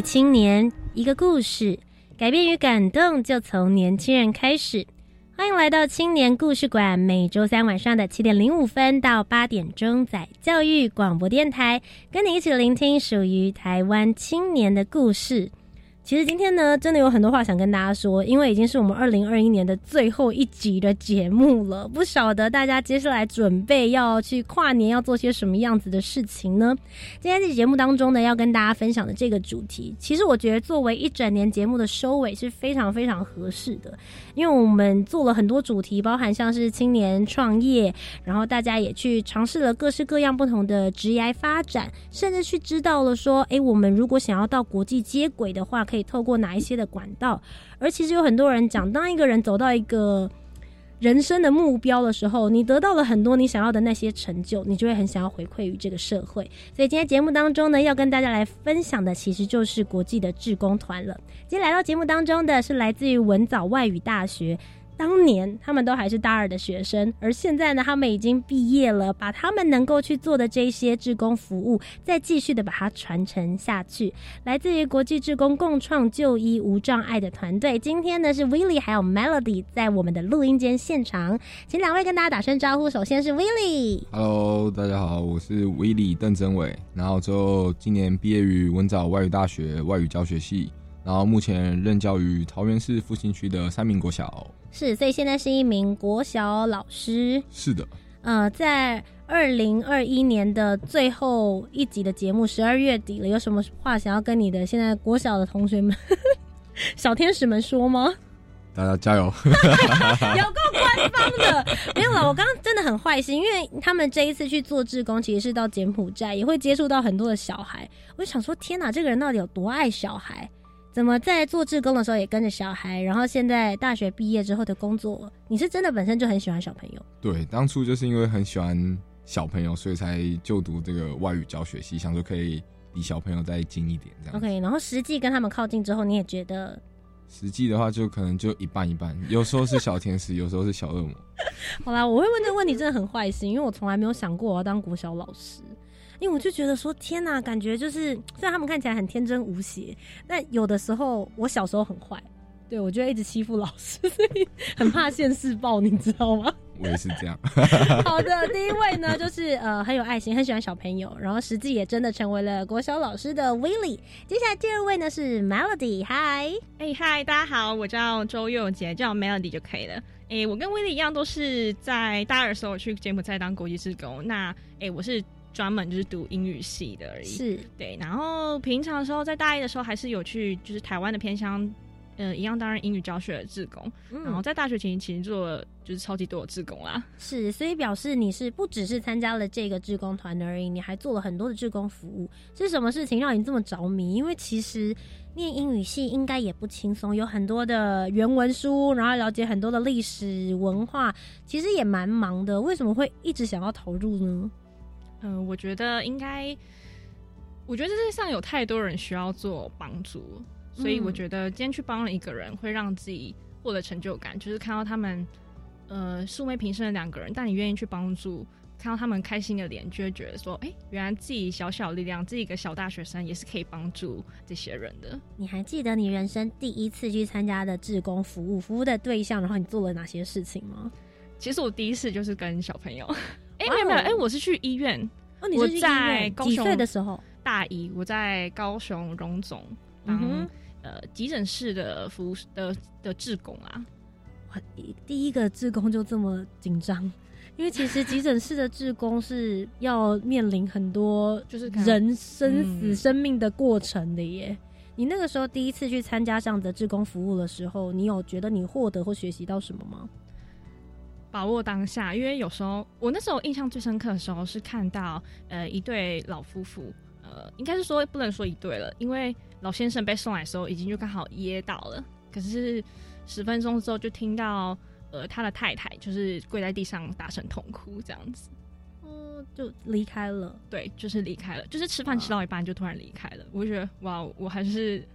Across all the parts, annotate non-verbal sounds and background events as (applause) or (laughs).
青年，一个故事，改变与感动就从年轻人开始。欢迎来到青年故事馆，每周三晚上的七点零五分到八点钟，在教育广播电台，跟你一起聆听属于台湾青年的故事。其实今天呢，真的有很多话想跟大家说，因为已经是我们二零二一年的最后一集的节目了。不晓得大家接下来准备要去跨年要做些什么样子的事情呢？今天这节目当中呢，要跟大家分享的这个主题，其实我觉得作为一整年节目的收尾是非常非常合适的，因为我们做了很多主题，包含像是青年创业，然后大家也去尝试了各式各样不同的职业发展，甚至去知道了说，诶，我们如果想要到国际接轨的话，可以透过哪一些的管道？而其实有很多人讲，当一个人走到一个人生的目标的时候，你得到了很多你想要的那些成就，你就会很想要回馈于这个社会。所以今天节目当中呢，要跟大家来分享的，其实就是国际的志工团了。今天来到节目当中的是来自于文藻外语大学。当年他们都还是大二的学生，而现在呢，他们已经毕业了，把他们能够去做的这些志工服务，再继续的把它传承下去。来自于国际志工共创就医无障碍的团队，今天呢是 Willie 还有 Melody 在我们的录音间现场，请两位跟大家打声招呼。首先是 Willie。Hello，大家好，我是 Willie 邓真伟，然后之后今年毕业于文藻外语大学外语教学系，然后目前任教于桃园市复兴区的三民国小。是，所以现在是一名国小老师。是的，呃，在二零二一年的最后一集的节目，十二月底了，有什么话想要跟你的现在国小的同学们、(laughs) 小天使们说吗？大家加油！(laughs) 有够官方的，没有了。我刚刚真的很坏心，因为他们这一次去做志工，其实是到柬埔寨，也会接触到很多的小孩。我就想说，天哪，这个人到底有多爱小孩？怎么在做志工的时候也跟着小孩？然后现在大学毕业之后的工作，你是真的本身就很喜欢小朋友？对，当初就是因为很喜欢小朋友，所以才就读这个外语教学系，想说可以离小朋友再近一点这样。OK，然后实际跟他们靠近之后，你也觉得实际的话，就可能就一半一半，有时候是小天使，(laughs) 有时候是小恶魔。好啦，我会问这个问题真的很坏心，因为我从来没有想过我要当国小老师，因为我就觉得说天哪，感觉就是虽然他们看起来很天真无邪，但有的时候我小时候很坏，对我就会一直欺负老师，(laughs) 所以很怕现世报，你知道吗？我也是这样。(laughs) 好的，第一位呢就是呃很有爱心，很喜欢小朋友，然后实际也真的成为了国小老师的 Willie。接下来第二位呢是 Melody，嗨，哎嗨，大家好，我叫周佑杰，叫 Melody 就可以了。哎，我跟威利一样，都是在大二的时候去柬埔寨当国际志工。那哎，我是专门就是读英语系的而已。是对，然后平常的时候，在大一的时候还是有去就是台湾的偏乡，呃，一样担任英语教学的志工。然后嗯在大学期间其实做了就是超级多的志工啦。是，所以表示你是不只是参加了这个志工团而已，你还做了很多的志工服务。是什么事情让你这么着迷？因为其实念英语系应该也不轻松，有很多的原文书，然后了解很多的历史文化，其实也蛮忙的。为什么会一直想要投入呢？嗯、我觉得应该，我觉得这世界上有太多人需要做帮助，所以嗯我觉得今天去帮了一个人，会让自己获得成就感，就是看到他们呃素昧平生的两个人，但你愿意去帮助，看到他们开心的脸，就会觉得说，哎、原来自己小小力量，自己一个小大学生也是可以帮助这些人的。你还记得你人生第一次去参加的志工服务，服务的对象，然后你做了哪些事情吗？其实我第一次就是跟小朋友，哎、没有没有，哎、我是去医院哦，你是在几高雄岁的时候？大一，我在高雄荣总当、嗯呃急诊室的服务的的志工啊。哇，第一个志工就这么紧张，(laughs) 因为其实急诊室的志工是要面临很多就是人生死、嗯生命的过程的耶。你那个时候第一次去参加这样的志工服务的时候，你有觉得你获得或学习到什么吗？把握当下，因为有时候我那时候印象最深刻的时候是看到呃一对老夫妇，呃应该是说不能说一对了，因为老先生被送来的时候已经就刚好噎到了，可是十分钟之后就听到呃他的太太就是跪在地上大声痛哭这样子，哦，就离开了。对，就是离开了，就是吃饭吃到一半就突然离开了，我就觉得哇，我还是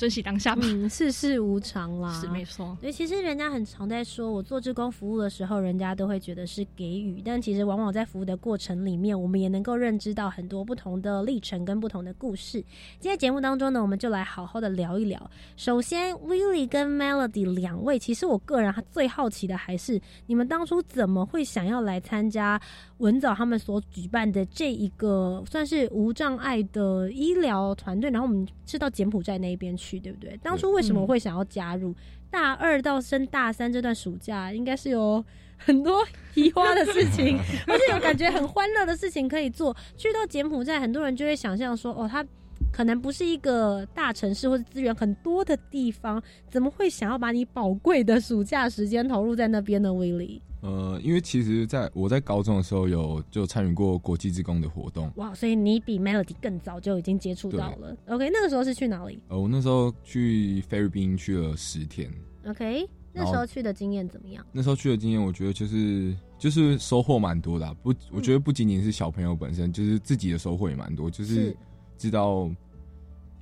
珍惜当下吧，嗯，世事无常啦，是没错。对，其实人家很常在说，我做志工服务的时候，人家都会觉得是给予，但其实往往在服务的过程里面，我们也能够认知到很多不同的历程跟不同的故事。今天节目当中呢，我们就来好好的聊一聊。首先，Willie 跟 Melody 两位，其实我个人最好奇的还是你们当初怎么会想要来参加文藻他们所举办的这一个算是无障碍的医疗团队，然后我们是到柬埔寨那一边去，对不对？当初为什么会想要加入？大二到升大三这段暑假，应该是有很多 (laughs) 移花的事情，而且有感觉很欢乐的事情可以做。去到柬埔寨，很多人就会想象说，哦，他可能不是一个大城市或者资源很多的地方，怎么会想要把你宝贵的暑假时间投入在那边呢？威利，呃，因为其实在我在高中的时候有就参与过国际职工的活动，哇，所以你比 Melody 更早就已经接触到了。OK，那个时候是去哪里？呃，我那时候去菲律宾去了十天。OK，那时候去的经验怎么样？那时候去的经验，我觉得就是就是收获蛮多的、啊。不，我觉得不仅仅是小朋友本身，就是自己的收获也蛮多。就是是知道，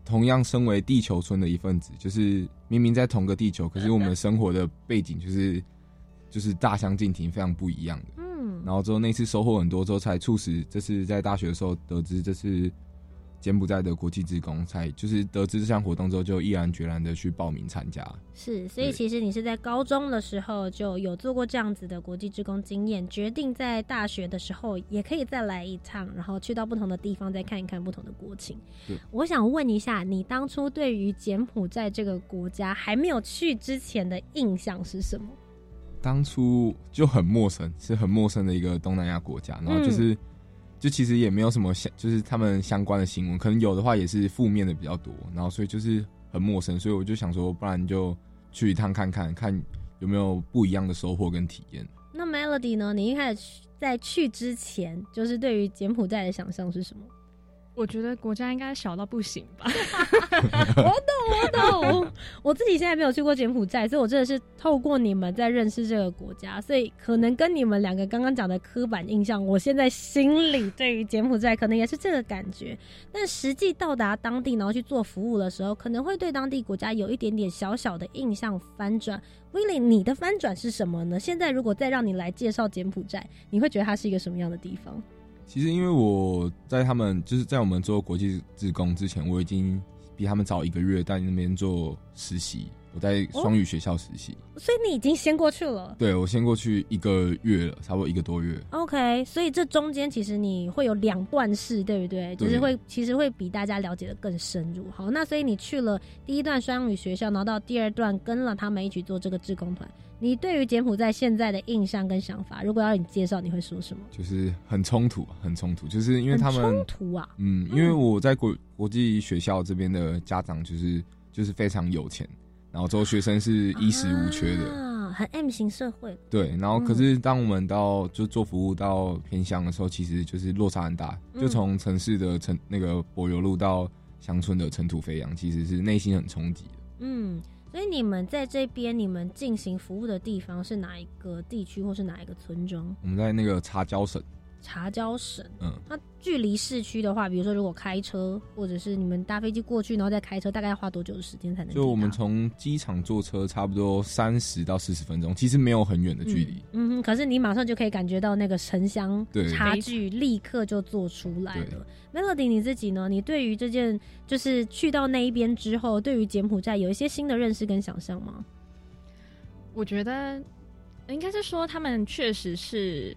同样身为地球村的一份子，就是明明在同个地球，可是我们生活的背景就是就是大相径庭，非常不一样的。嗯，然后之后那次收获很多之后，才促使这次在大学的时候得知这是柬埔寨的国际职工，才就是得知这项活动之后，就毅然决然的去报名参加。是，所以其实你是在高中的时候就有做过这样子的国际职工经验，决定在大学的时候也可以再来一趟，然后去到不同的地方再看一看不同的国情。我想问一下，你当初对于柬埔寨这个国家还没有去之前的印象是什么？当初就很陌生，是很陌生的一个东南亚国家，然后就是、就其实也没有什么相，就是他们相关的新闻，可能有的话也是负面的比较多，然后所以就是很陌生，所以我就想说，不然就去一趟看看，看有没有不一样的收获跟体验。那 Melody 呢？你一开始去在去之前，就是对于柬埔寨的想象是什么？我觉得国家应该小到不行吧。(laughs) 我懂，我懂。我自己现在没有去过柬埔寨，所以我真的是透过你们在认识这个国家，所以可能跟你们两个刚刚讲的刻板印象，我现在心里对于柬埔寨可能也是这个感觉。但实际到达当地，然后去做服务的时候，可能会对当地国家有一点点小小的印象翻转。威廉，你的翻转是什么呢？现在如果再让你来介绍柬埔寨，你会觉得它是一个什么样的地方？其实因为我在他们就是在我们做国际职工之前，我已经比他们早一个月在那边做实习，我在双语学校实习。所以你已经先过去了。对我先过去一个月了，差不多一个多月。OK，所以这中间其实你会有两段式，对不对？对就是会其实会比大家了解的更深入。好，那所以你去了第一段双语学校，然后到第二段跟了他们一起做这个志工团。你对于柬埔寨现在的印象跟想法，如果要你介绍，你会说什么？就是很冲突，很冲突，就是因为他们冲突啊，嗯，因为我在国国际学校这边的家长就是就是非常有钱，然后之后学生是衣食无缺的，啊，很 M 型社会。对，然后嗯可是当我们到就做服务到偏乡的时候，其实就是落差很大，嗯就从城市的城那个柏油路到乡村的尘土飞扬，其实是内心很冲击的。嗯，所以你们在这边，你们进行服务的地方是哪一个地区，或是哪一个村庄？我们在那个茶交省，茶交省。嗯，那距离市区的话，比如说如果开车，或者是你们搭飞机过去，然后再开车，大概要花多久的时间才能？就我们从机场坐车差不多三十到四十分钟，其实没有很远的距离。嗯哼，可是你马上就可以感觉到那个城乡差距，立刻就做出来了。Melody，你自己呢？你对于这件就是去到那一边之后，对于柬埔寨有一些新的认识跟想象吗？我觉得应该是说，他们确实是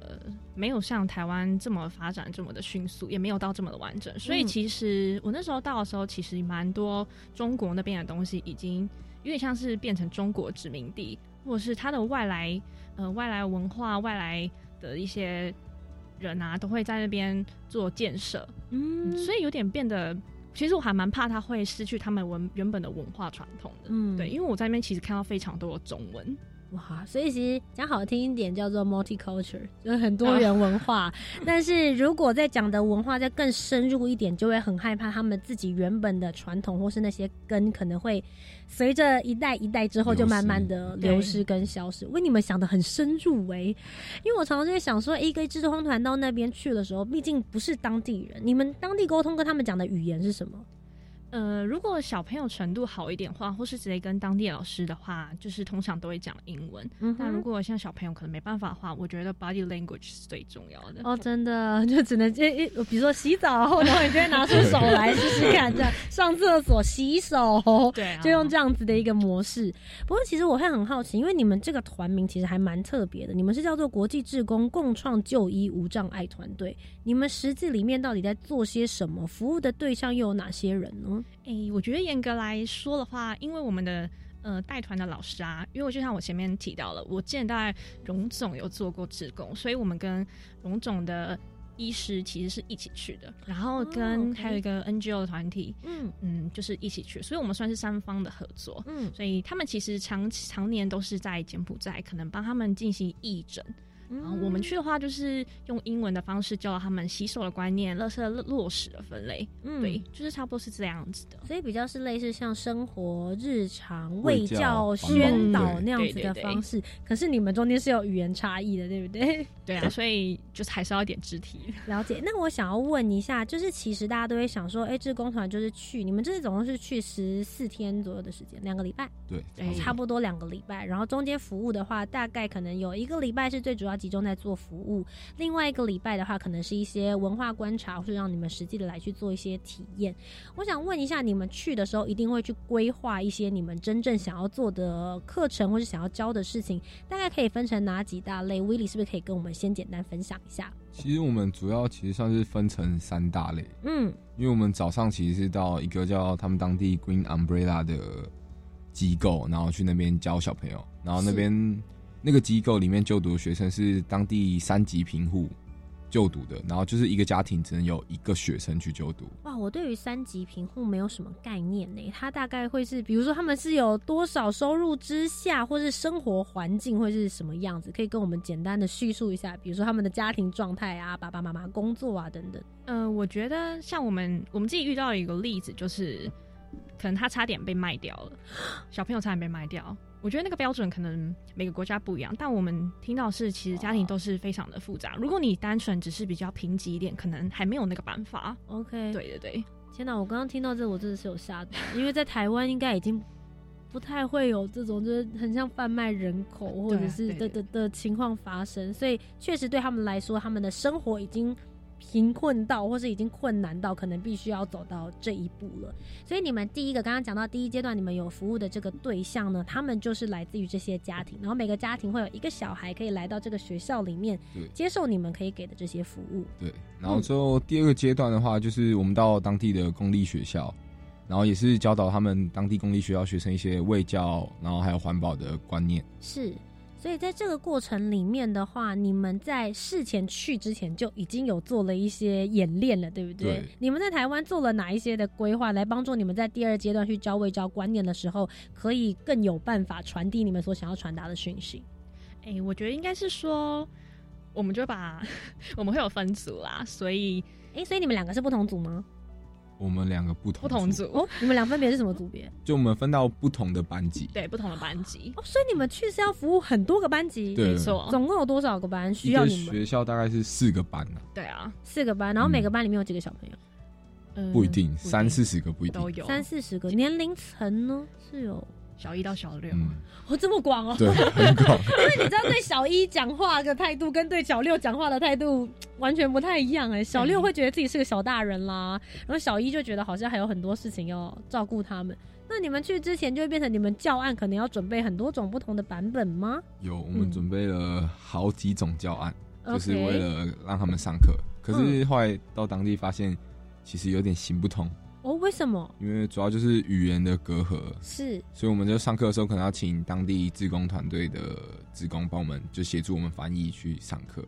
呃没有像台湾这么发展这么的迅速，也没有到这么的完整。所以嗯其实我那时候到的时候，其实蛮多中国那边的东西已经有点像是变成中国殖民地，或者是它的外来呃外来文化、外来的一些人啊，都会在那边做建设。嗯所以有点变得，其实我还蛮怕他会失去他们文原本的文化传统的。嗯对，因为我在那边其实看到非常多的中文，哇，所以其实讲好听一点叫做 multicultural，就是很多元文化。但是如果在讲的文化再更深入一点，就会很害怕他们自己原本的传统或是那些根可能会随着一代一代之后就慢慢的流失跟消失。为你们想的很深入哎，因为我常常就会想说，一个志工团到那边去的时候，毕竟不是当地人，你们当地沟通跟他们讲的语言是什么？呃，如果小朋友程度好一点话，或是直接跟当地老师的话，就是通常都会讲英文。嗯，但如果像小朋友可能没办法的话，我觉得 body language 是最重要的。哦，真的，就只能这一，比如说洗澡后，然后你就会拿出手来试试看，这样上厕所、洗手，对，就用这样子的一个模式。不过其实我会很好奇，因为你们这个团名其实还蛮特别的，你们是叫做国际志工共创就医无障碍团队。你们实际里面到底在做些什么？服务的对象又有哪些人呢？诶，我觉得严格来说的话，因为我们的呃带团的老师啊，因为我就像我前面提到了，我之前在荣总有做过职工，所以我们跟荣总的医师其实是一起去的，然后跟还有一个 NGO 的团体，嗯嗯，就是一起去，所以我们算是三方的合作，嗯，所以他们其实长常年都是在柬埔寨，可能帮他们进行义诊。然后我们去的话，就是用英文的方式教他们洗手的观念、垃圾落实的分类。嗯，对，就是差不多是这样子的。所以比较是类似像生活日常卫教宣导那样子的方式。可是你们中间是有语言差异的，对不对？对啊，所以就是还是要一点肢体了解。那我想要问一下，就是其实大家都会想说，哎，志工团就是去你们这次总共是去十四天左右的时间，两个礼拜。对，差不多两个礼拜。然后中间服务的话，大概可能有一个礼拜是最主要。集中在做服务，另外一个礼拜的话，可能是一些文化观察，或是让你们实际的来去做一些体验。我想问一下，你们去的时候一定会去规划一些你们真正想要做的课程，或是想要教的事情，大概可以分成哪几大类？威利是不是可以跟我们先简单分享一下？其实我们主要其实算是分成三大类，嗯，因为我们早上其实是到一个叫他们当地 Green Umbrella 的机构，然后去那边教小朋友，然后那边。那个机构里面就读的学生是当地三级贫户就读的，然后就是一个家庭只能有一个学生去就读。哇，我对于三级贫户没有什么概念呢。他大概会是，比如说他们是有多少收入之下，或是生活环境会是什么样子？可以跟我们简单的叙述一下，比如说他们的家庭状态啊，爸爸妈妈工作啊等等。呃，我觉得像我们我们自己遇到一个例子，就是可能他差点被卖掉了，小朋友差点被卖掉。我觉得那个标准可能每个国家不一样，但我们听到是其实家庭都是非常的复杂。如果你单纯只是比较贫瘠一点，可能还没有那个办法。OK，对对对。天哪，我刚刚听到这，我真的是有吓到，因为在台湾应该已经不太会有这种就是很像贩卖人口或者是的的的情况发生，所以确实对他们来说，他们的生活已经。贫困到，或是已经困难到，可能必须要走到这一步了。所以你们第一个刚刚讲到第一阶段，你们有服务的这个对象呢，他们就是来自于这些家庭，然后每个家庭会有一个小孩可以来到这个学校里面，接受你们可以给的这些服务。对，然后之后第二个阶段的话，就是我们到当地的公立学校，然后也是教导他们当地公立学校学生一些卫教，然后还有环保的观念。是。所以在这个过程里面的话，你们在事前去之前就已经有做了一些演练了，对不对？你们在台湾做了哪一些的规划，来帮助你们在第二阶段去教未教观念的时候，可以更有办法传递你们所想要传达的讯息？哎，我觉得应该是说，我们就把 (laughs) 我们会有分组啦，所以，哎，所以你们两个是不同组吗？我们两个不同不同组哦，你们俩分别是什么组别？就我们分到不同的班级，对，不同的班级哦，所以你们去是要服务很多个班级，没错。总共有多少个班需要你们？学校大概是四个班呢。对啊，四个班，然后每个班里面有几个小朋友？嗯，不一定，三四十个不一定，都有三四十个。年龄层呢是有。小一到小六，哦，这么广哦，对，很广。(laughs) 因为你知道，对小一讲话的态度跟对小六讲话的态度完全不太一样哎。小六会觉得自己是个小大人啦，然后小一就觉得好像还有很多事情要照顾他们。那你们去之前就会变成你们教案可能要准备很多种不同的版本吗？有，我们准备了好几种教案，就是为了让他们上课。可是后来到当地发现，其实有点行不通。哦，为什么？因为主要就是语言的隔阂，是，所以我们就上课的时候可能要请当地志工团队的志工帮我们，就协助我们翻译去上课。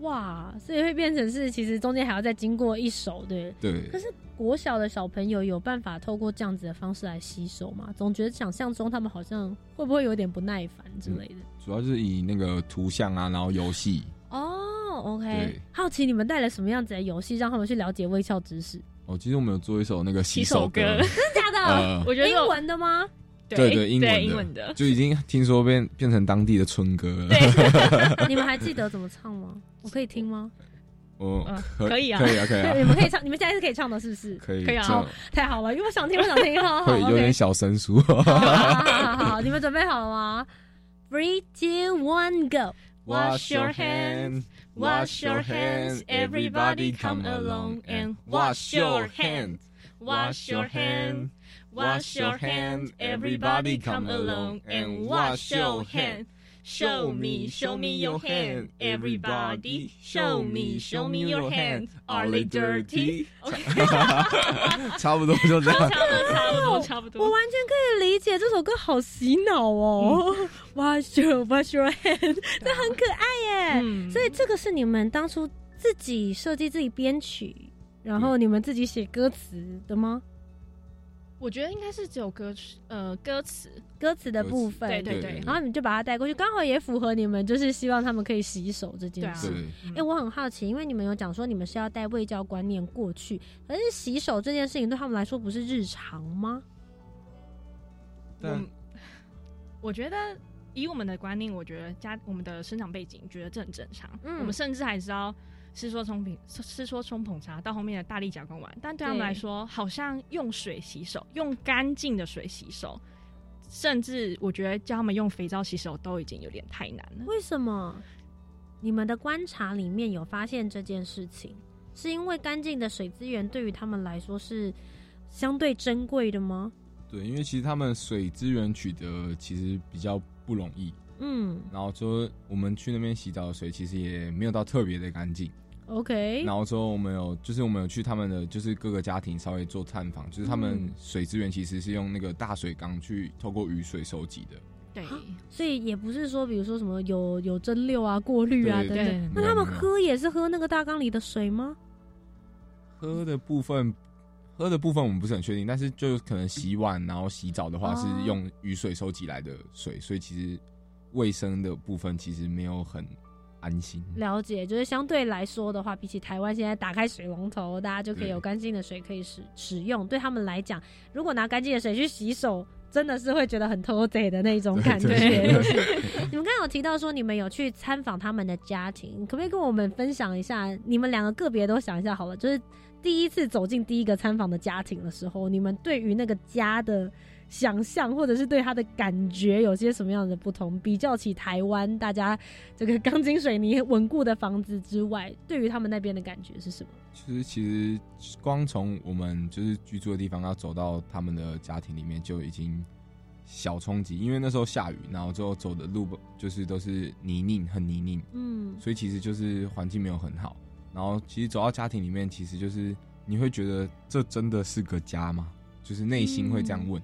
哇，所以会变成是其实中间还要再经过一手，对。对可，是国小的小朋友有办法透过这样子的方式来吸收吗？总觉得想象中他们好像会不会有点不耐烦之类的？主要是以那个图像啊，然后游戏，哦，OK，好奇你们带了什么样子的游戏，让他们去了解微笑知识？哦，其实我们有做一首那个洗洗手手歌，真的假的？呃，我觉得英文的吗？对对英文的英文的，就已经听说变变成当地的春歌了。对，(laughs) 你们还记得怎么唱吗？我可以听吗？哦嗯可可以啊可以啊，可以啊，你们可以唱，你们现在是可以唱的，是不是？可以，可以啊太好了，因为我想听，我想听，好好 (laughs) 会有点小生疏。好好好好好，你们准备好了吗？Three, two, one, go！Wash your hands, wash your hands, everybody come along and wash your hands. Wash your hands, wash your hands, everybody come along and wash your hands. Show me, show me your hand, everybody. Show me, show me your hands. Are they dirty? OK，差不多就这样。差不多，差不多，差不我。完全可以理解这首歌好洗脑哦。Wash your, wash your hand，这很可爱耶。嗯所以这个是你们当初自己设计、自己编曲，然后你们自己写歌词的吗？我觉得应该是只有歌曲，呃，歌词，歌词的部分，对对对然后你们就把它带过去，刚好也符合你们就是希望他们可以洗手这件事。对，哎、我很好奇，因为你们有讲说你们是要带卫教观念过去，可是洗手这件事情对他们来说不是日常吗？但我我觉得以我们的观念，我觉得家我们的生长背景，觉得这很正常。嗯。我们甚至还知道是说冲品是说冲捧茶到后面的大力甲跟丸，但对他们来说，好像用水洗手，用干净的水洗手，甚至我觉得叫他们用肥皂洗手都已经有点太难了。为什么？你们的观察里面有发现这件事情，是因为干净的水资源对于他们来说是相对珍贵的吗？对，因为其实他们水资源取得其实比较不容易，嗯然后说我们去那边洗澡的水其实也没有到特别的干净，，OK，然后之后我们有就是我们有去他们的就是各个家庭稍微做探访，就是他们嗯水资源其实是用那个大水缸去透过雨水收集的，对所以也不是说，比如说什么有有蒸馏啊、过滤啊对等等。那他们喝也是喝那个大缸里的水吗？喝的部分。喝的部分我们不是很确定，但是就可能洗碗然后洗澡的话哦是用雨水收集来的水，所以其实卫生的部分其实没有很安心。了解，就是相对来说的话，比起台湾现在打开水龙头，大家就可以有干净的水可以使使用。对他们来讲，如果拿干净的水去洗手，真的是会觉得很偷贼的那种感觉。就是 (laughs) 你们刚刚有提到说你们有去参访他们的家庭，可不可以跟我们分享一下？你们两个个别都想一下好了，就是第一次走进第一个参访的家庭的时候，你们对于那个家的想象，或者是对他的感觉有些什么样的不同？比较起台湾大家这个钢筋水泥稳固的房子之外，对于他们那边的感觉是什么？其实其实光从我们就是居住的地方要走到他们的家庭里面就已经小冲击，因为那时候下雨，然后之后走的路就是都是泥泞，很泥泞，嗯，所以其实就是环境没有很好。然后其实走到家庭里面，其实就是你会觉得这真的是个家吗？就是内心会这样问。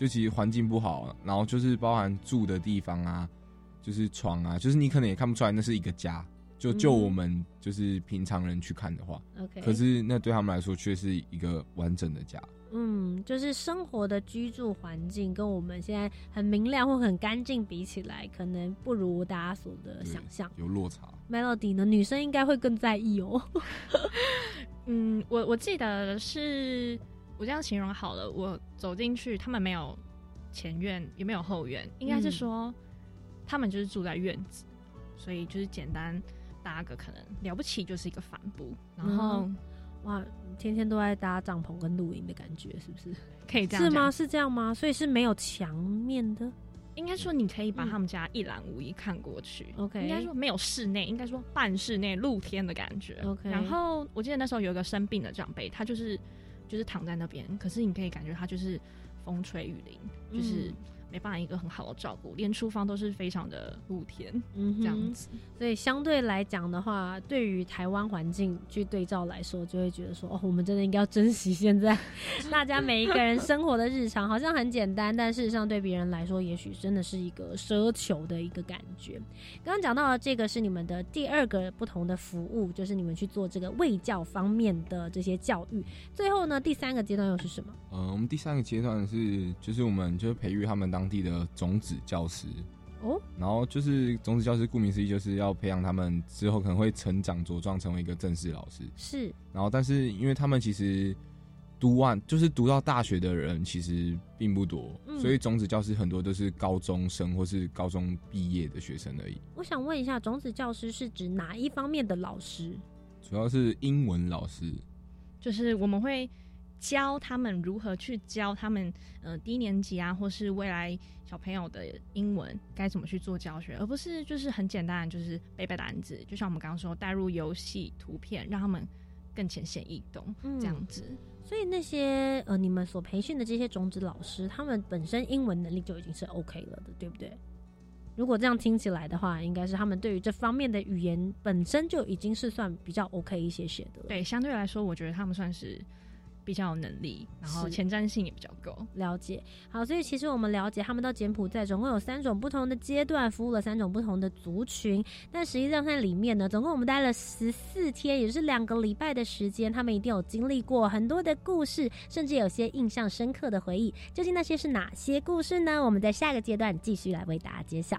就其实环境不好，然后就是包含住的地方啊，就是床啊，就是你可能也看不出来那是一个家。就就嗯我们就是平常人去看的话，OK，可是那对他们来说却是一个完整的家。嗯，就是生活的居住环境跟我们现在很明亮或很干净比起来，可能不如大家所的想象。有落差。Melody 呢，女生应该会更在意哦。(laughs) 嗯，我我记得是我这样形容好了，我走进去，他们没有前院，也没有后院，应该是嗯说、他们就是住在院子，所以就是简单搭个可能了不起就是一个帆布，然后嗯哇，天天都在搭帐篷跟露营的感觉，是不是？可以这样是吗？是这样吗？所以是没有墙面的。应该说你可以把嗯他们家一览无遗看过去。OK 应该说没有室内，应该说半室内露天的感觉。OK 然后我记得那时候有一个生病的长辈，他就是就是躺在那边，可是你可以感觉它就是风吹雨淋，就是没办法一个很好的照顾，连厨房都是非常的露天嗯这样子。所以相对来讲的话，对于台湾环境去对照来说，就会觉得说，哦，我们真的应该要珍惜现在 (laughs) 大家每一个人生活的日常，好像很简单，但事实上对别人来说，也许真的是一个奢求的一个感觉。刚刚讲到的这个是你们的第二个不同的服务，就是你们去做这个卫教方面的这些教育。最后呢，第三个阶段又是什么？呃，我们第三个阶段是，就是我们就是培育他们当地的种子教师，哦，然后就是种子教师，顾名思义就是要培养他们之后可能会成长茁壮成为一个正式老师。是然后，但是因为他们其实读完就是读到大学的人其实并不多，嗯所以种子教师很多都是高中生或是高中毕业的学生而已，我想问一下，种子教师是指哪一方面的老师？主要是英文老师。就是我们会教他们如何去教他们呃低年级啊，或是未来小朋友的英文该怎么去做教学，而不是就是很简单就是背背单词，就像我们刚刚说带入游戏图片，让他们更浅显易懂、嗯这样子。所以那些呃，你们所培训的这些种子老师，他们本身英文能力就已经是 OK 了的，对不对？如果这样听起来的话，应该是他们对于这方面的语言本身就已经是算比较 OK 一些些的了。，对，相对来说，我觉得他们算是比较有能力，然后前瞻性也比较够。了解。好，所以其实我们了解他们到柬埔寨总共有三种不同的阶段，服务了三种不同的族群。但实际上在里面呢，总共我们待了十四天，也就是两个礼拜的时间，他们一定有经历过很多的故事，甚至有些印象深刻的回忆。究竟那些是哪些故事呢？我们在下个阶段继续来为大家揭晓。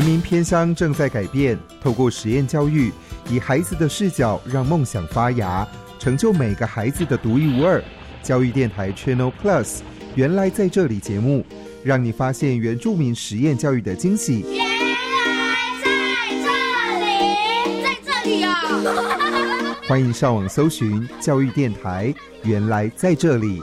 原民偏乡正在改变，透过实验教育，以孩子的视角让梦想发芽，成就每个孩子的独一无二。教育电台 Channel Plus，原来在这里节目，让你发现原住民实验教育的惊喜。原来在这里，在这里哦！欢迎上网搜寻教育电台，原来在这里。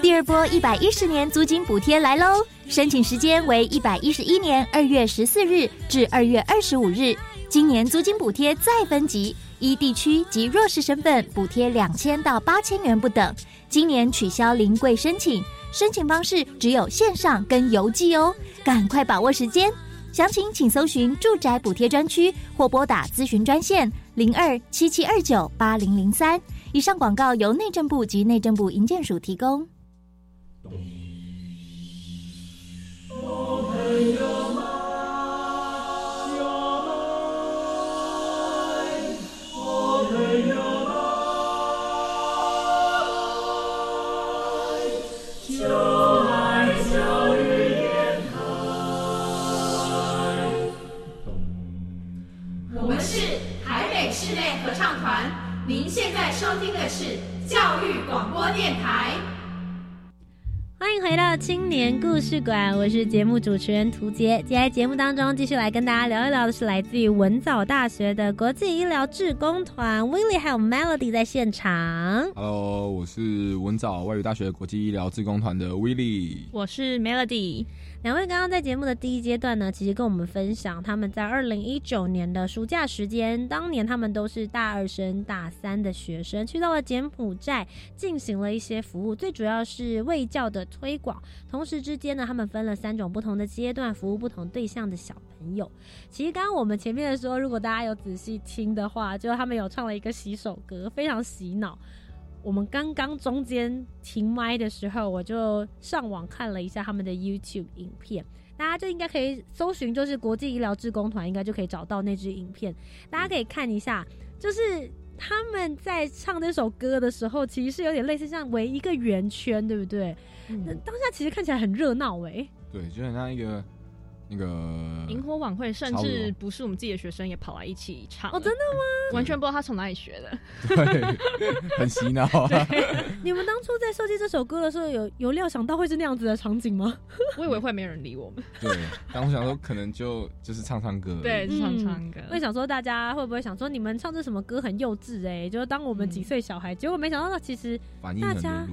第二波一百一十年租金补贴来喽！申请时间为一百一十一年二月十四日至二月二十五日。今年租金补贴再分级，依地区及弱势身份补贴两千到八千元不等。今年取消临柜申请，申请方式只有线上跟邮寄哦，赶快把握时间。详情请搜寻住宅补贴专区或拨打咨询专线零二七七二九八零零三。以上广告由内政部及内政部营建署提供。我们是台北室内合唱团，您现在收听的是教育广播电台。欢迎回到青年故事馆，我是节目主持人涂杰。接下来节目当中继续来跟大家聊一聊的是来自于文藻大学的国际医疗志工团 Willie 还有 Melody 在现场。Hello，我是文藻外语大学国际医疗志工团的 Willie。我是 Melody。两位刚刚在节目的第一阶段呢，其实跟我们分享他们在二零一九年的暑假时间，当年他们都是大二升大三的学生，去到了柬埔寨进行了一些服务，最主要是卫教的推广。同时之间呢，他们分了三种不同的阶段，服务不同对象的小朋友。其实刚刚我们前面的时候，如果大家有仔细听的话，就他们有唱了一个洗手歌，非常洗脑。我们刚刚中间停麦的时候，我就上网看了一下他们的 YouTube 影片，大家就应该可以搜寻，就是国际医疗志工团，应该就可以找到那支影片。大家可以看一下，就是他们在唱这首歌的时候，其实是有点类似像围一个圆圈，对不对？那、当下其实看起来很热闹哎。对，就很像一个那个萤火晚会，甚至不是我们自己的学生也跑来一起唱哦，真的吗？完全不知道他从哪里学的。对，(laughs) 很洗脑啊。(laughs) 你们当初在设计这首歌的时候，有有料想到会是那样子的场景吗？(laughs) 我以为会没人理我们。对，当时想说可能就就是唱唱歌对，唱唱歌。我也想说，大家会不会想说，你们唱这什么歌很幼稚哎、就是当我们几岁小孩，结果没想到其实反应很大家。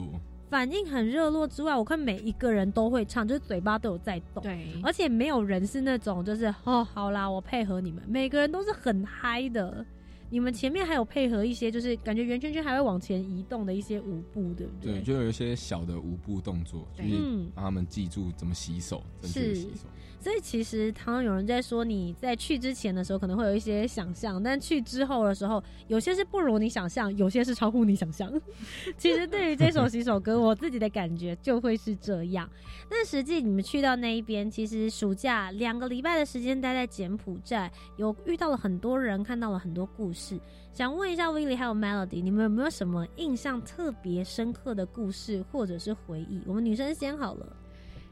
反应很热络之外，我看每一个人都会唱，就是嘴巴都有在动，对，而且没有人是那种就是哦好啦，我配合你们，每个人都是很嗨的。你们前面还有配合一些，就是感觉圆圈圈还会往前移动的一些舞步，对不对？对，就有一些小的舞步动作，就是嗯让他们记住怎么洗手，正确洗手。所以其实常常有人在说，你在去之前的时候可能会有一些想象，但去之后的时候，有些是不如你想象，有些是超乎你想象。(laughs) 其实对于这首洗手歌，我自己的感觉就会是这样。但实际你们去到那一边，其实暑假两个礼拜的时间待在柬埔寨，有遇到了很多人，看到了很多故事。想问一下 Willie 还有 Melody，你们有没有什么印象特别深刻的故事或者是回忆？我们女生先好了。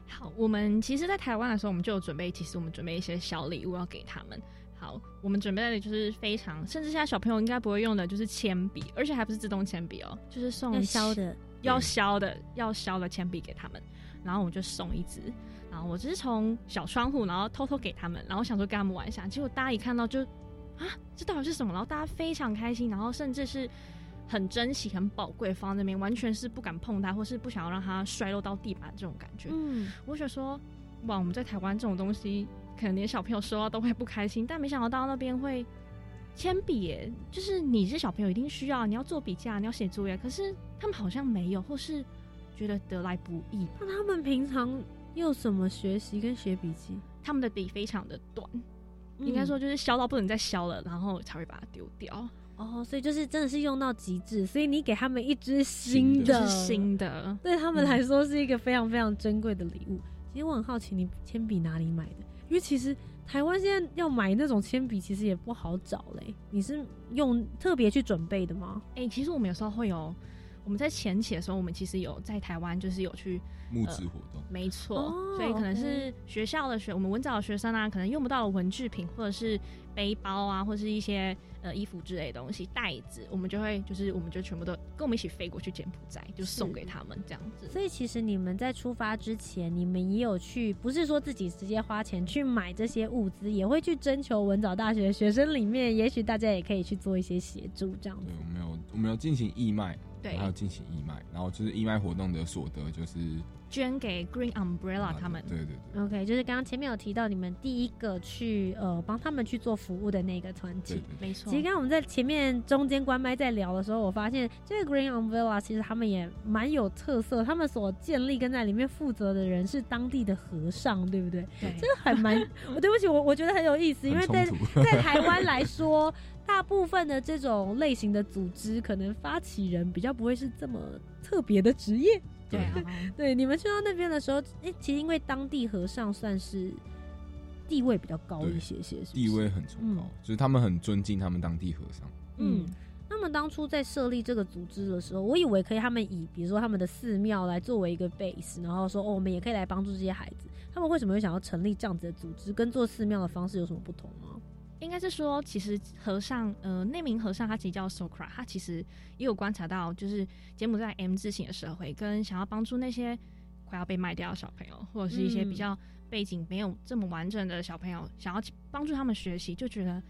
好，我们其实，在台湾的时候，我们就有准备，其实我们准备一些小礼物要给他们。好，我们准备的就是非常，甚至现在小朋友应该不会用的，就是铅笔，而且还不是自动铅笔哦，就是送要削的，要削的，要削的铅笔给他们。然后我就送一支，然后我只是从小窗户，然后偷偷给他们，然后想说跟他们玩一下。结果大家一看到就啊，这到底是什么？然后大家非常开心，然后甚至是很珍惜、很宝贵，放在那边，完全是不敢碰它，或是不想要让它摔落到地板这种感觉。嗯，我想说，哇，我们在台湾这种东西，可能连小朋友收到都会不开心，但没想到到那边会铅笔耶，就是你是小朋友一定需要，你要做笔记啊，你要写作业，可是他们好像没有，或是觉得得来不易。那他们平常又怎么学习跟写笔记？他们的笔非常的短，嗯应该说就是削到不能再削了，然后才会把它丢掉。哦，所以就是真的是用到极致，所以你给他们一支新的，是新的，对他们来说是一个非常非常珍贵的礼物。其实我很好奇，你铅笔哪里买的？因为其实台湾现在要买那种铅笔，其实也不好找嘞。你是用特别去准备的吗？哎、其实我们有时候会有，我们在前期的时候，我们其实有在台湾就是有去募资活动，没错，哦所以可能是学校的学，我们文藻的学生啊，可能用不到的文具品，或者是背包啊，或是一些呃衣服之类的东西，袋子，我们就会就是我们就全部都跟我们一起飞过去柬埔寨，就送给他们这样子。所以其实你们在出发之前，你们也有去，不是说自己直接花钱去买这些物资，也会去征求文藻大学的学生里面，也许大家也可以去做一些协助这样子对，。我们有我们有进行义卖，对还有进行义卖，然后就是义卖活动的所得就是捐给 Green Umbrella 他们。对对对 OK，就是刚刚前面有提到你们第一个去呃帮他们去做服务的那个团体。没错其实刚刚我们在前面中间关麦在聊的时候，我发现这个 Green Umbrella 其实他们也蛮有特色，他们所建立跟在里面负责的人是当地的和尚，对不对？对这个还蛮，(laughs) 我对不起，我我觉得很有意思，因为在在台湾来说，大部分的这种类型的组织，可能发起人比较不会是这么特别的职业。对啊，(laughs) 对，你们去到那边的时候，哎、其实因为当地和尚算是地位比较高一些些，是是地位很崇高，就是他们很尊敬他们当地和尚。嗯，那么当初在设立这个组织的时候，我以为可以他们以比如说他们的寺庙来作为一个 base，然后说哦，我们也可以来帮助这些孩子。他们为什么会想要成立这样子的组织？跟做寺庙的方式有什么不同吗？应该是说，其实和尚，呃，那名和尚他其实叫 Sokra，他其实也有观察到，就是柬埔寨 M 字型的社会，跟想要帮助那些快要被卖掉的小朋友，或者是一些嗯。比较背景没有这么完整的小朋友，想要帮助他们学习，就觉得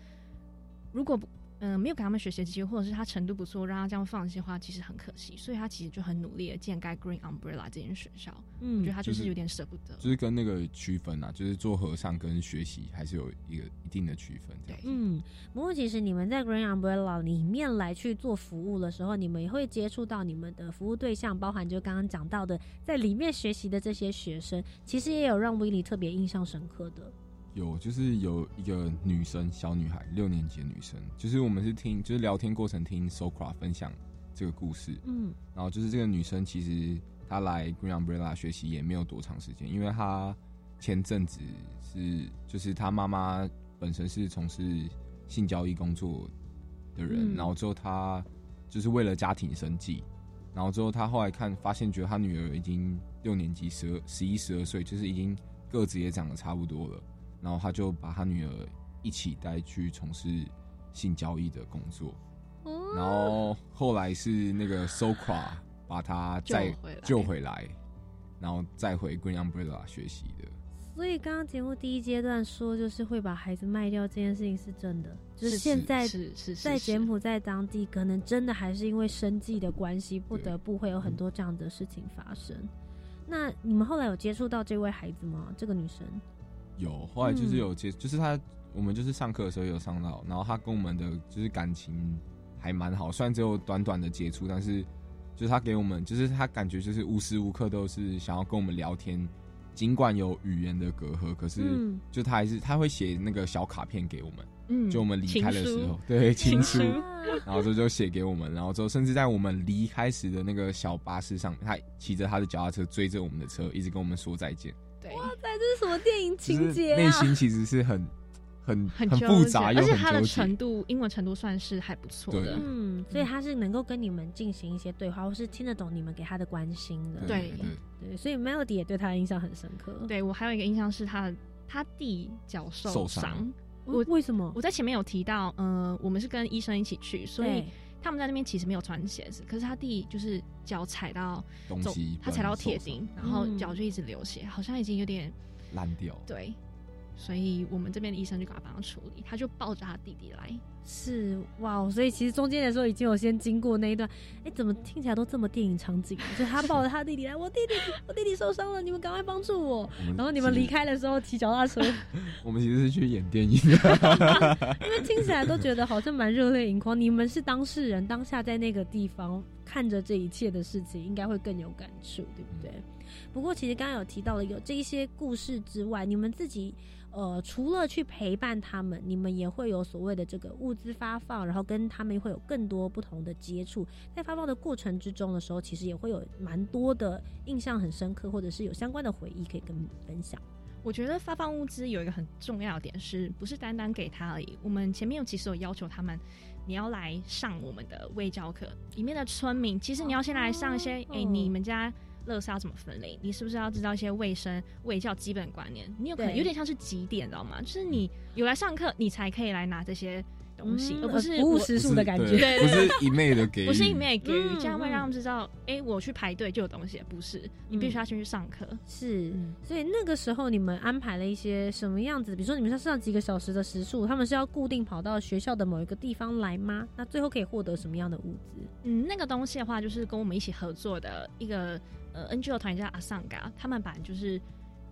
如果不嗯、没有给他们学习的机会，或者是他程度不错，让他这样放弃的话，其实很可惜。所以他其实就很努力的建盖 Green Umbrella 这间学校。嗯我觉得他就就是是有点舍不得。就是跟那个区分啊，就是做和尚跟学习还是有一个一定的区分，这样。嗯，不过其实你们在 Green Umbrella 里面来去做服务的时候，你们也会接触到你们的服务对象，包含就刚刚讲到的在里面学习的这些学生，其实也有让威利特别印象深刻的。有，就是有一个女生，小女孩，六年级的女生，就是我们是听，就是聊天过程听 Socra 分享这个故事，嗯。然后就是这个女生其实她来 Green Umbrella 学习也没有多长时间，因为她前阵子是就是她妈妈本身是从事性交易工作的人，嗯然后之后她就是为了家庭生计，然后之后她后来看发现觉得她女儿已经六年级十二十一十二岁，就是已经个子也长得差不多了，然后他就把他女儿一起带去从事性交易的工作。然后后来是那个 Sokra 把他再救回来然后再回 Green Umbrella 学习的。所以刚刚节目第一阶段说，就是会把孩子卖掉这件事情是真的，就是是现在是是是在柬埔寨当地，可能真的还是因为生计的关系，不得不会有很多这样的事情发生。那你们后来有接触到这位孩子吗？这个女生？有后来就是有接，就是他我们就是上课的时候有上到，然后他跟我们的就是感情还蛮好，虽然只有短短的接触，但是就是他给我们，就是他感觉就是无时无刻都是想要跟我们聊天。尽管有语言的隔阂，可是嗯就他还是他会写那个小卡片给我们，嗯就我们离开的时候，对情情书书，然后这就写给我们，然后之后甚至在我们离开时的那个小巴士上，他骑着他的脚踏车追着我们的车，一直跟我们说再见。对，哇塞，这是什么电影情节啊？内心其实是很 (laughs) 很很复杂又而且他的程。度英文程度算是还不错的。嗯，所以他是能够跟你们进行一些对话，或是听得懂你们给他的关心的。对对，所以 Melody 也对他的印象很深刻。对我还有一个印象是他的他弟脚受受伤伤。我为什么？我在前面有提到，呃，我们是跟医生一起去，所以对他们在那边其实没有穿鞋子，可是他弟就是脚踩到东西他踩到铁钉，然后嗯脚就一直流血，好像已经有点烂掉。对，所以我们这边的医生就给他帮他处理，他就抱着他弟弟来。是哇，所以其实中间的时候已经有先经过那一段，哎，怎么听起来都这么电影场景？就他抱着他弟弟来，我弟弟，我弟弟受伤了，你们赶快帮助我。(laughs) 们然后你们离开的时候骑脚踏车，(laughs) 我们其实是去演电影的，(laughs) 因为听起来都觉得好像蛮热泪盈眶。你们是当事人，当下在那个地方看着这一切的事情，应该会更有感触，对不对？不过，其实刚刚有提到了有这一些故事之外，你们自己呃，除了去陪伴他们，你们也会有所谓的这个物资发放，然后跟他们会有更多不同的接触。在发放的过程之中的时候，其实也会有蛮多的印象很深刻，或者是有相关的回忆可以跟你们分享。我觉得发放物资有一个很重要的点，是不是单单给他而已？我们前面有其实有要求他们，你要来上我们的卫教课，里面的村民，其实你要先来上一些，哎，你们家。垃圾要怎么分类？你是不是要知道一些卫生、卫教基本观念？你有可能有点像是几点，知道吗？就是你有来上课，你才可以来拿这些。东西，而不是服务实数的感觉，不是一昧的给，不是一昧给予，这样会让他们知道，哎，我去排队就有东西，不是，你必须要先去上课。是，所以那个时候你们安排了一些什么样子？比如说你们要上几个小时的时数，他们是要固定跑到学校的某一个地方来吗？那最后可以获得什么样的物资？嗯，那个东西的话，就是跟我们一起合作的一个呃 NGO 团叫阿桑嘎，他们本来就是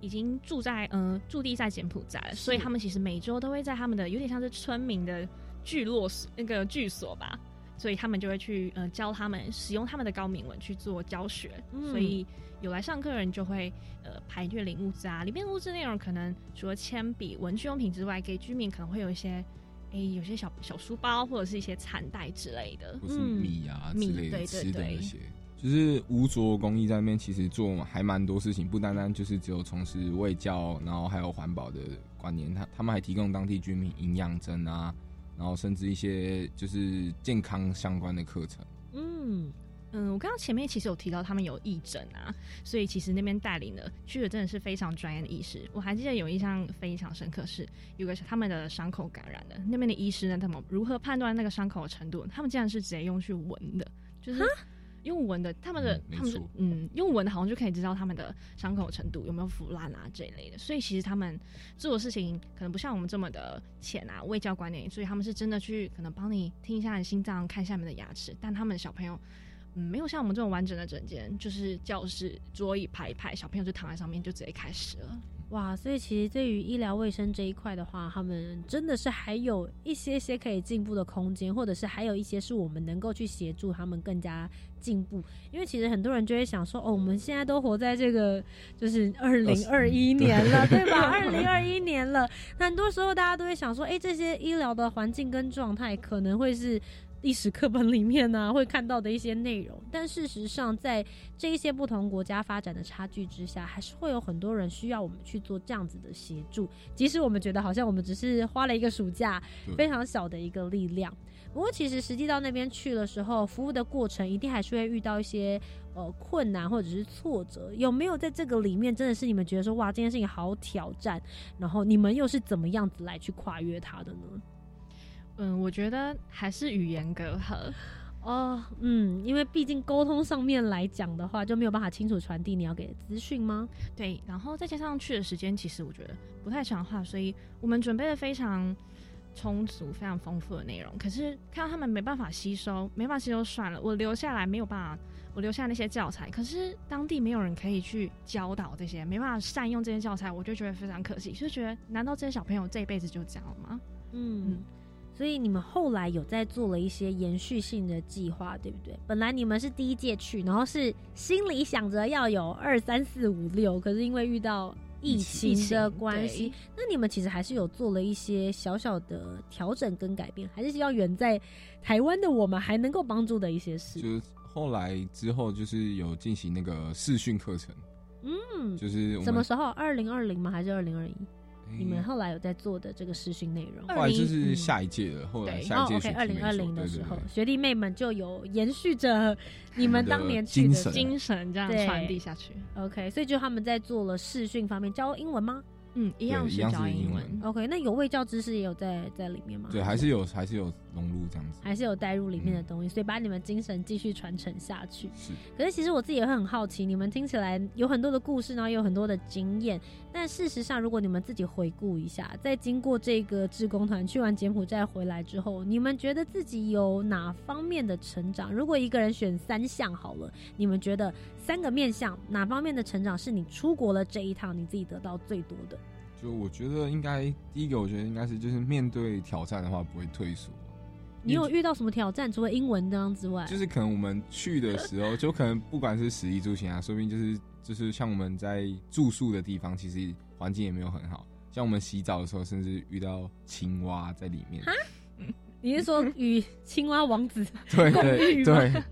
已经住在呃驻地在柬埔寨了，所以他们其实每周都会在他们的有点像是村民的。聚落那个聚所吧，所以他们就会去呃教他们使用他们的高敏文去做教学，所以有来上课的人就会呃排队领物资啊，里面物资内容可能除了铅笔、文具用品之外，给居民可能会有一些哎有些小小书包或者是一些餐袋之类的，或是米啊之类的吃的那些。就是无卓公益在那边其实做还蛮多事情，不单单就是只有从事卫教，然后还有环保的观念，他他们还提供当地居民营养针啊。然后甚至一些就是健康相关的课程。嗯嗯，我刚刚前面其实有提到他们有义诊啊，所以其实那边带领的去的真的是非常专业的医师。我还记得有印象非常深刻是，有个他们的伤口感染的那边的医师呢，他们如何判断那个伤口的程度？他们竟然是直接用去闻的，就是。用闻的，他们的他们嗯，用闻的好像就可以知道他们的伤口程度有没有腐烂啊这一类的。所以其实他们做的事情可能不像我们这么的浅啊，未教观念。所以他们是真的去可能帮你听一下你心脏，看下面的牙齿。但他们的小朋友嗯，没有像我们这种完整的整间，就是教室桌椅排一排，小朋友就躺在上面就直接开始了。哇，所以其实对于医疗卫生这一块的话，他们真的是还有一些些可以进步的空间，或者是还有一些是我们能够去协助他们更加进步。因为其实很多人就会想说，哦，我们现在都活在这个就是二零二一年了，(laughs) 对吧？二零二一年了，很多时候大家都会想说，哎，这些医疗的环境跟状态可能会是。历史课本里面呢 (laughs) 会看到的一些内容，但事实上，在这一些不同国家发展的差距之下，还是会有很多人需要我们去做这样子的协助。即使我们觉得好像我们只是花了一个暑假，非常小的一个力量，不过其实实际到那边去的时候，服务的过程一定还是会遇到一些呃困难或者是挫折。有没有在这个里面真的是你们觉得说哇这件事情好挑战，然后你们又是怎么样子来去跨越它的呢？嗯，我觉得还是语言隔阂哦。嗯，因为毕竟沟通上面来讲的话，就没有办法清楚传递你要给的资讯吗？对，然后再加上去的时间，其实我觉得不太长话，所以我们准备了非常充足、非常丰富的内容。可是看到他们没办法吸收，没办法吸收算了，我留下来没有办法，我留下那些教材，可是当地没有人可以去教导这些，没办法善用这些教材，我就觉得非常可惜。就觉得，难道这些小朋友这一辈子就这样了吗？嗯。所以你们后来有在做了一些延续性的计划，对不对？本来你们是第一届去，然后是心里想着要有二三四五六，可是因为遇到疫情的关系，那你们其实还是有做了一些小小的调整跟改变，还是希望远在台湾的我们还能够帮助的一些事。就是后来之后，就是有进行那个视讯课程，嗯，就是什么时候？二零二零吗？还是二零二一？你们后来有在做的这个试训内容，后来就是下一届的。后来下一届，OK，二零二零的时候，学弟妹们就有延续着你们当年去的精神，这样传递下去。OK，所以就他们在做了试训方面教英文吗？嗯，一样是教英文。OK，那有卫教知识也有在在里面吗？对，还是有，还是有融入这样子，还是有带入里面的东西，所以把你们精神继续传承下去。是。可是其实我自己也会很好奇，你们听起来有很多的故事，然后有很多的经验，但事实上，如果你们自己回顾一下，在经过这个志工团去完柬埔寨回来之后，你们觉得自己有哪方面的成长？如果一个人选三项好了，你们觉得三个面向哪方面的成长是你出国了这一趟你自己得到最多的？就我觉得应该第一个，我觉得应该是就是面对挑战的话不会退缩，你有遇到什么挑战？除了英文这样之外，就是可能我们去的时候，就可能不管是食衣住行啊，说不定就是就是像我们在住宿的地方，其实环境也没有很好。像我们洗澡的时候，甚至遇到青蛙在里面。你是说与青蛙王子 (laughs) 对对？对，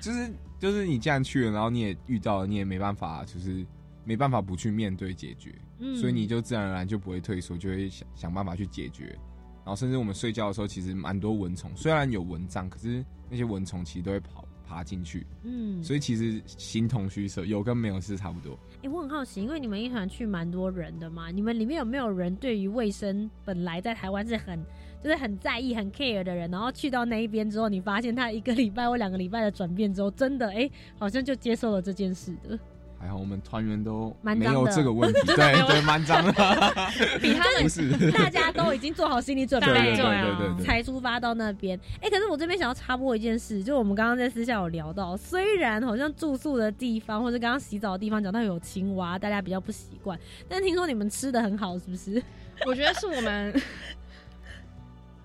就是就是你既然去了，然后你也遇到了，你也没办法，就是没办法不去面对解决，嗯所以你就自然而然就不会退缩，就会想想办法去解决。然后甚至我们睡觉的时候，其实蛮多蚊虫，虽然有蚊帐，可是那些蚊虫其实都会跑爬进去，嗯，所以其实形同虚设，有跟没有是差不多。哎、我很好奇，因为你们一团去蛮多人的嘛，你们里面有没有人对于卫生本来在台湾是很就是很在意、很 care 的人，然后去到那一边之后，你发现他一个礼拜或两个礼拜的转变之后，真的哎、好像就接受了这件事的。还好我们团员都蛮脏的。没有这个问题，(laughs) 对对，蛮脏的，(laughs) 比他们是。大家都已经做好心理准备，对对对对对对才出发到那边。哎、可是我这边想要插播一件事，就我们刚刚在私下有聊到，虽然好像住宿的地方或者刚刚洗澡的地方讲到有青蛙，大家比较不习惯，但听说你们吃的很好，是不是？(laughs) 我觉得是我们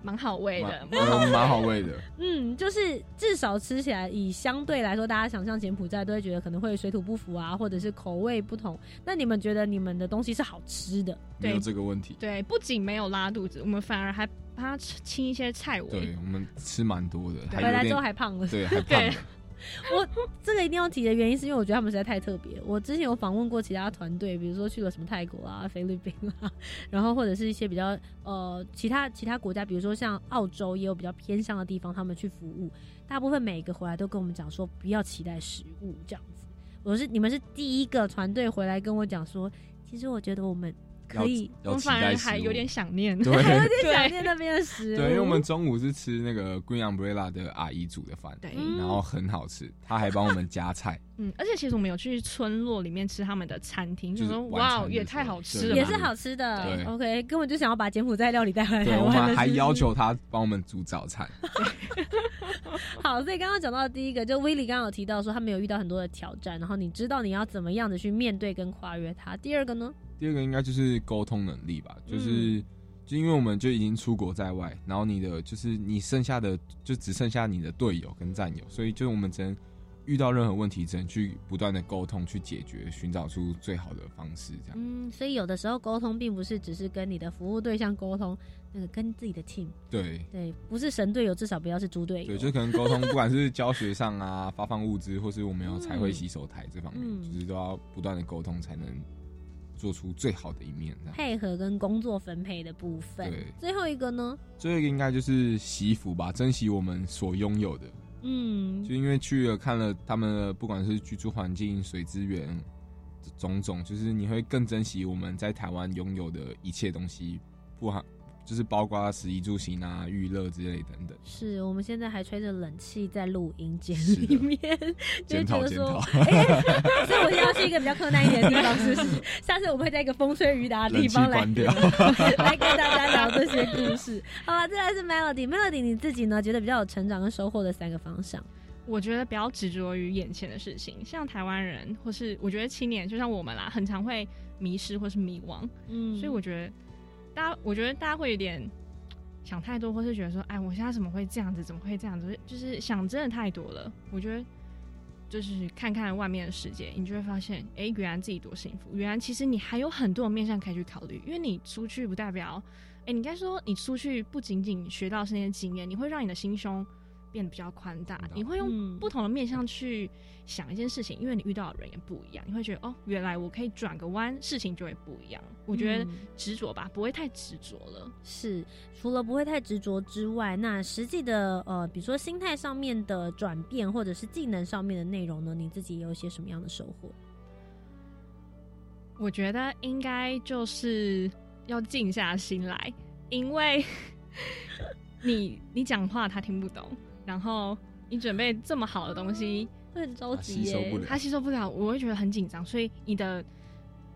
蛮好味的，蛮好蛮好味的。(laughs) 嗯，就是至少吃起来，以相对来说，大家想象柬埔寨都会觉得可能会水土不服啊，或者是口味不同。那你们觉得你们的东西是好吃的？没有这个问题。对，不仅没有拉肚子，我们反而还帮他吃清一些菜味。对我们吃蛮多的，回来之后还胖了，对，还胖了。(laughs) (laughs) 我这个一定要提的原因，是因为我觉得他们实在太特别。我之前有访问过其他团队，比如说去了什么泰国啊、(laughs) 菲律宾啊，然后或者是一些比较呃其他其他国家，比如说像澳洲也有比较偏向的地方，他们去服务。大部分每个回来都跟我们讲说，不要期待食物这样子。我是你们是第一个团队回来跟我讲说，其实我觉得我们可以，我反而还有点想念，对。还有点想念那边的食物。对，因为我们中午是吃那个 Green Umbrella 的阿姨煮的饭，对。然后很好吃，她还帮我们夹菜，嗯，而且其实我们有去村落里面吃他们的餐厅，就就是说哇，也太好吃了，也是好吃的对，OK，根本就想要把柬埔寨料理带回来对，我台湾了。们还要求他帮我们煮早餐。(laughs) 好，所以刚刚讲到第一个，就威利刚刚有提到说他没有遇到很多的挑战，然后你知道你要怎么样的去面对跟跨越它。第二个呢？第二个应该就是沟通能力吧，就是、就因为我们就已经出国在外，然后你的就是你剩下的就只剩下你的队友跟战友，所以就我们只能遇到任何问题，只能去不断的沟通去解决，寻找出最好的方式，这样。嗯，所以有的时候沟通并不是只是跟你的服务对象沟通，那个跟自己的 team，对对，不是神队友，至少不要是猪队友。对，就可能沟通，不管是教学上啊，发放物资，或是我们有彩绘洗手台这方面，嗯就是都要不断的沟通，才能做出最好的一面。配合跟工作分配的部分。对最后一个呢？最后一个应该就是惜福吧，珍惜我们所拥有的。嗯，就因为去了看了他们的不管是居住环境、水资源种种，就是你会更珍惜我们在台湾拥有的一切东西，不含就是包括食衣住行啊、娱乐之类等等。是我们现在还吹着冷气在录音间里面，(laughs) 就觉得说，讨哎、(laughs) 所以我现在要去一个比较困难一点的地方，是不是？下次我们会在一个风吹雨打的地方来 (laughs) 来跟大家聊这些故事。好了，再来是 Melody，Melody 你自己呢觉得比较有成长跟收获的三个方向。我觉得不要执着于眼前的事情，像台湾人或是我觉得青年，就像我们啦，很常会迷失或是迷惘。嗯所以我觉得大家，我觉得大家会有点想太多，或是觉得说，哎，我现在怎么会这样子？怎么会这样子？就是想真的太多了。我觉得就是看看外面的世界，你就会发现，哎，原来自己多幸福。原来其实你还有很多面向可以去考虑，因为你出去不代表，哎，你应该说你出去不仅仅学到是那些经验，你会让你的心胸。变得比较宽大，你会用不同的面向去想一件事情，因为你遇到的人也不一样，你会觉得哦，原来我可以转个弯，事情就会不一样。我觉得嗯执着吧，不会太执着了。是，除了不会太执着之外，那实际的呃，比如说心态上面的转变，或者是技能上面的内容呢，你自己有一些什么样的收获？我觉得应该就是要静下心来，因为 (laughs) 你你讲话他听不懂，然后你准备这么好的东西，会很着急耶他吸收不了，我会觉得很紧张，所以你的。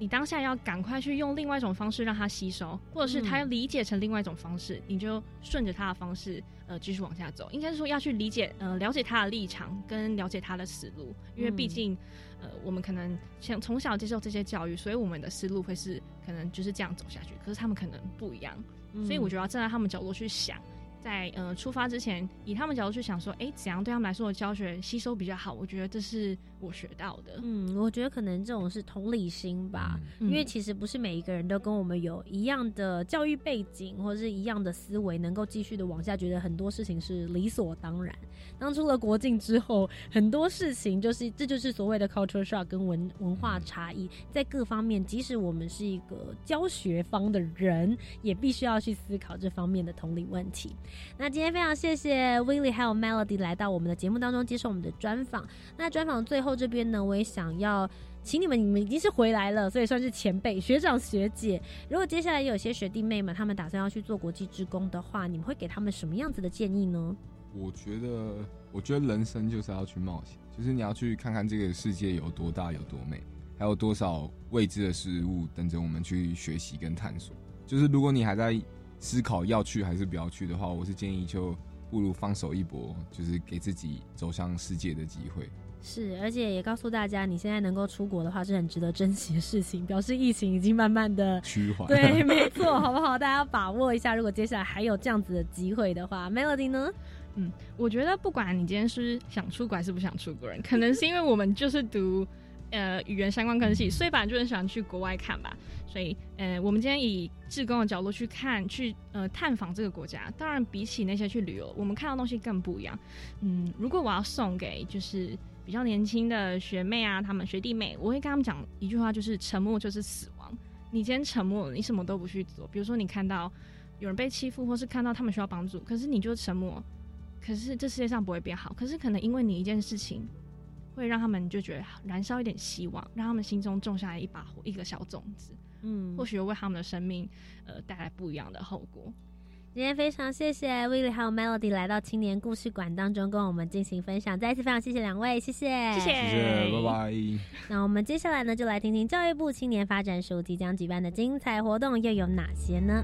你当下要赶快去用另外一种方式让他吸收，或者是他要理解成另外一种方式，你就顺着他的方式，呃，继续往下走。应该是说要去理解，呃，了解他的立场跟了解他的思路，因为毕竟，呃，我们可能像从小接受这些教育，所以我们的思路会是可能就是这样走下去，可是他们可能不一样，嗯所以我觉得要站在他们角度去想，在呃出发之前，以他们角度去想说，哎，怎样对他们来说的教学吸收比较好？我觉得这是我学到的。嗯，我觉得可能这种是同理心吧，因为其实不是每一个人都跟我们有一样的教育背景或者是一样的思维，能够继续的往下，觉得很多事情是理所当然。当出了国境之后，很多事情就是这就是所谓的 culture shock 跟文文化差异，在各方面，即使我们是一个教学方的人，也必须要去思考这方面的同理问题。那今天非常谢谢 Willie 还有 Melody 来到我们的节目当中接受我们的专访。那专访最后这边呢，我也想要请你们，你们已经是回来了，所以算是前辈、学长、学姐。如果接下来有些学弟妹们他们打算要去做国际职工的话，你们会给他们什么样子的建议呢？我觉得，我觉得人生就是要去冒险，就是你要去看看这个世界有多大、有多美，还有多少未知的事物等着我们去学习跟探索。就是如果你还在。思考要去还是不要去的话，我是建议就不如放手一搏，就是给自己走向世界的机会。是，而且也告诉大家，你现在能够出国的话是很值得珍惜的事情，表示疫情已经慢慢的趋缓。对，没错，好不好？大家要把握一下，如果接下来还有这样子的机会的话，Melody 呢？嗯，我觉得不管你今天是想出国还是不想出国，人可能是因为我们就是读。呃，语言相关科系，所以本来就很喜欢去国外看吧。所以，呃，我们今天以志工的角度去看，去呃探访这个国家。当然，比起那些去旅游，我们看到东西更不一样。嗯，如果我要送给就是比较年轻的学妹啊，他们学弟妹，我会跟他们讲一句话，就是沉默就是死亡。你今天沉默，你什么都不去做。比如说，你看到有人被欺负，或是看到他们需要帮助，可是你就沉默，可是这世界上不会变好。可是可能因为你一件事情。会让他们就觉得燃烧一点希望，让他们心中种下一把火，一个小种子，嗯，或许会为他们的生命，呃，带来不一样的后果。今天非常谢谢 Willie 还有 Melody 来到青年故事馆当中跟我们进行分享，再一次非常谢谢两位，谢谢，谢谢，谢谢，拜拜。那我们接下来呢，就来听听教育部青年发展署即将举办的精彩活动又有哪些呢？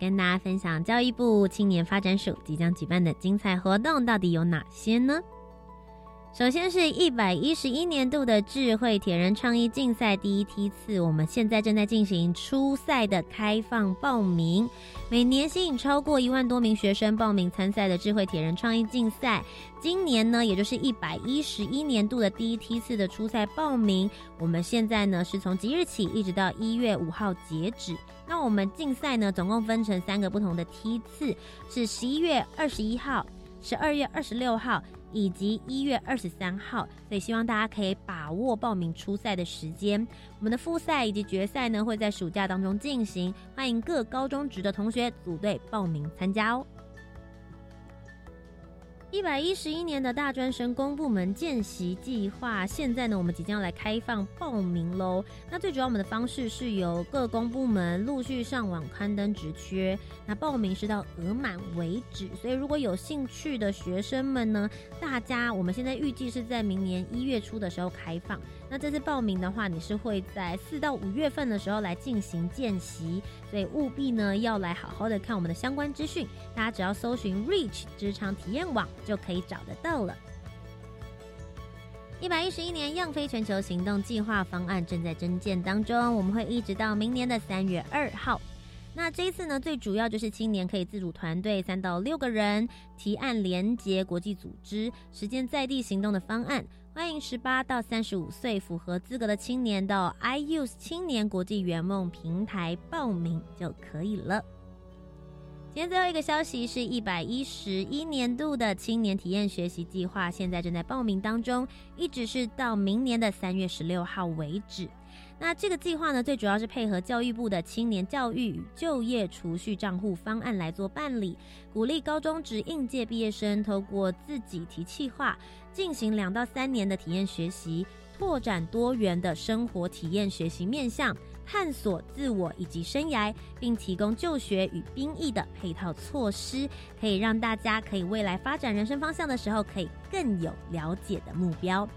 跟大家分享教育部青年发展署即将举办的精彩活动到底有哪些呢？首先是一百一十一年度的智慧铁人创意竞赛第一梯次，我们现在正在进行初赛的开放报名，每年吸引超过一万多名学生报名参赛的智慧铁人创意竞赛。今年呢，也就是一百一十一年度的第一梯次的初赛报名，我们现在呢是从即日起一直到一月五号截止。那我们竞赛呢，总共分成三个不同的梯次，是十一月二十一号、十二月二十六号以及一月二十三号，所以希望大家可以把握报名初赛的时间。我们的复赛以及决赛呢，会在暑假当中进行，欢迎各高中职的同学组队报名参加哦。一百一十一年的大专生公部门见习计划，现在呢，我们即将要来开放报名喽。那最主要，我们的方式是由各公部门陆续上网刊登职缺，那报名是到额满为止。所以，如果有兴趣的学生们呢，大家我们现在预计是在明年一月初的时候开放。那这次报名的话，你是会在四到五月份的时候来进行见习，所以务必呢要来好好的看我们的相关资讯。大家只要搜寻 Reach 职场体验网。就可以找得到了。一百一十一年样飞全球行动计划方案正在征建当中，我们会一直到明年的三月二号。那这一次呢，最主要就是青年可以自主团队三到六个人提案连接国际组织，实践在地行动的方案。欢迎十八到三十五岁符合资格的青年到 iUse 青年国际圆梦平台报名就可以了。今天最后一个消息是一百一十一年度的青年体验学习计划，现在正在报名当中，一直是到明年的三月十六号为止。那这个计划呢，最主要是配合教育部的青年教育与就业储蓄账户方案来做办理，鼓励高中职应届毕业生透过自己提计划，进行两到三年的体验学习，拓展多元的生活体验学习面向。探索自我以及生涯，并提供就学与兵役的配套措施，可以让大家可以未来发展人生方向的时候，可以更有了解的目标。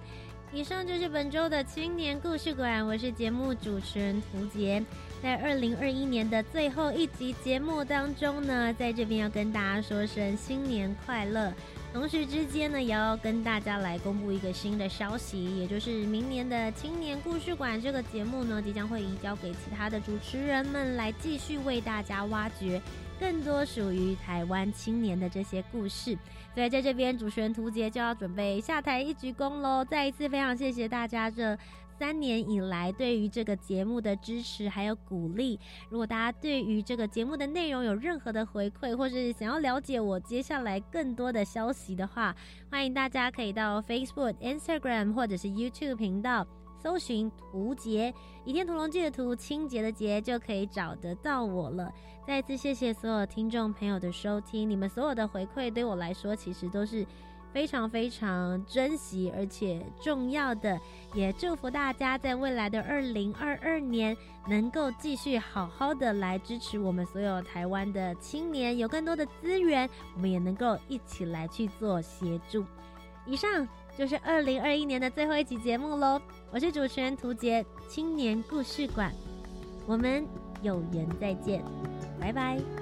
以上就是本周的青年故事馆，我是节目主持人涂杰。在二零二一年的最后一集节目当中呢，在这边要跟大家说声新年快乐。同时之间呢，也要跟大家来公布一个新的消息，也就是明年的青年故事馆这个节目呢，即将会移交给其他的主持人们来继续为大家挖掘更多属于台湾青年的这些故事。所以在这边，主持人涂杰就要准备下台一鞠躬喽！再一次非常谢谢大家这。三年以来，对于这个节目的支持还有鼓励，如果大家对于这个节目的内容有任何的回馈，或是想要了解我接下来更多的消息的话，欢迎大家可以到 Facebook、Instagram 或者是 YouTube 频道搜寻“图杰”，倚天屠龙记的图，清洁的洁，就可以找得到我了。再次谢谢所有听众朋友的收听，你们所有的回馈对我来说，其实都是。非常非常珍惜而且重要的，也祝福大家在未来的二零二二年能够继续好好的来支持我们所有台湾的青年，有更多的资源，我们也能够一起来去做协助。以上就是二零二一年的最后一集节目喽，我是主持人涂杰，青年故事馆，我们有缘再见，拜拜。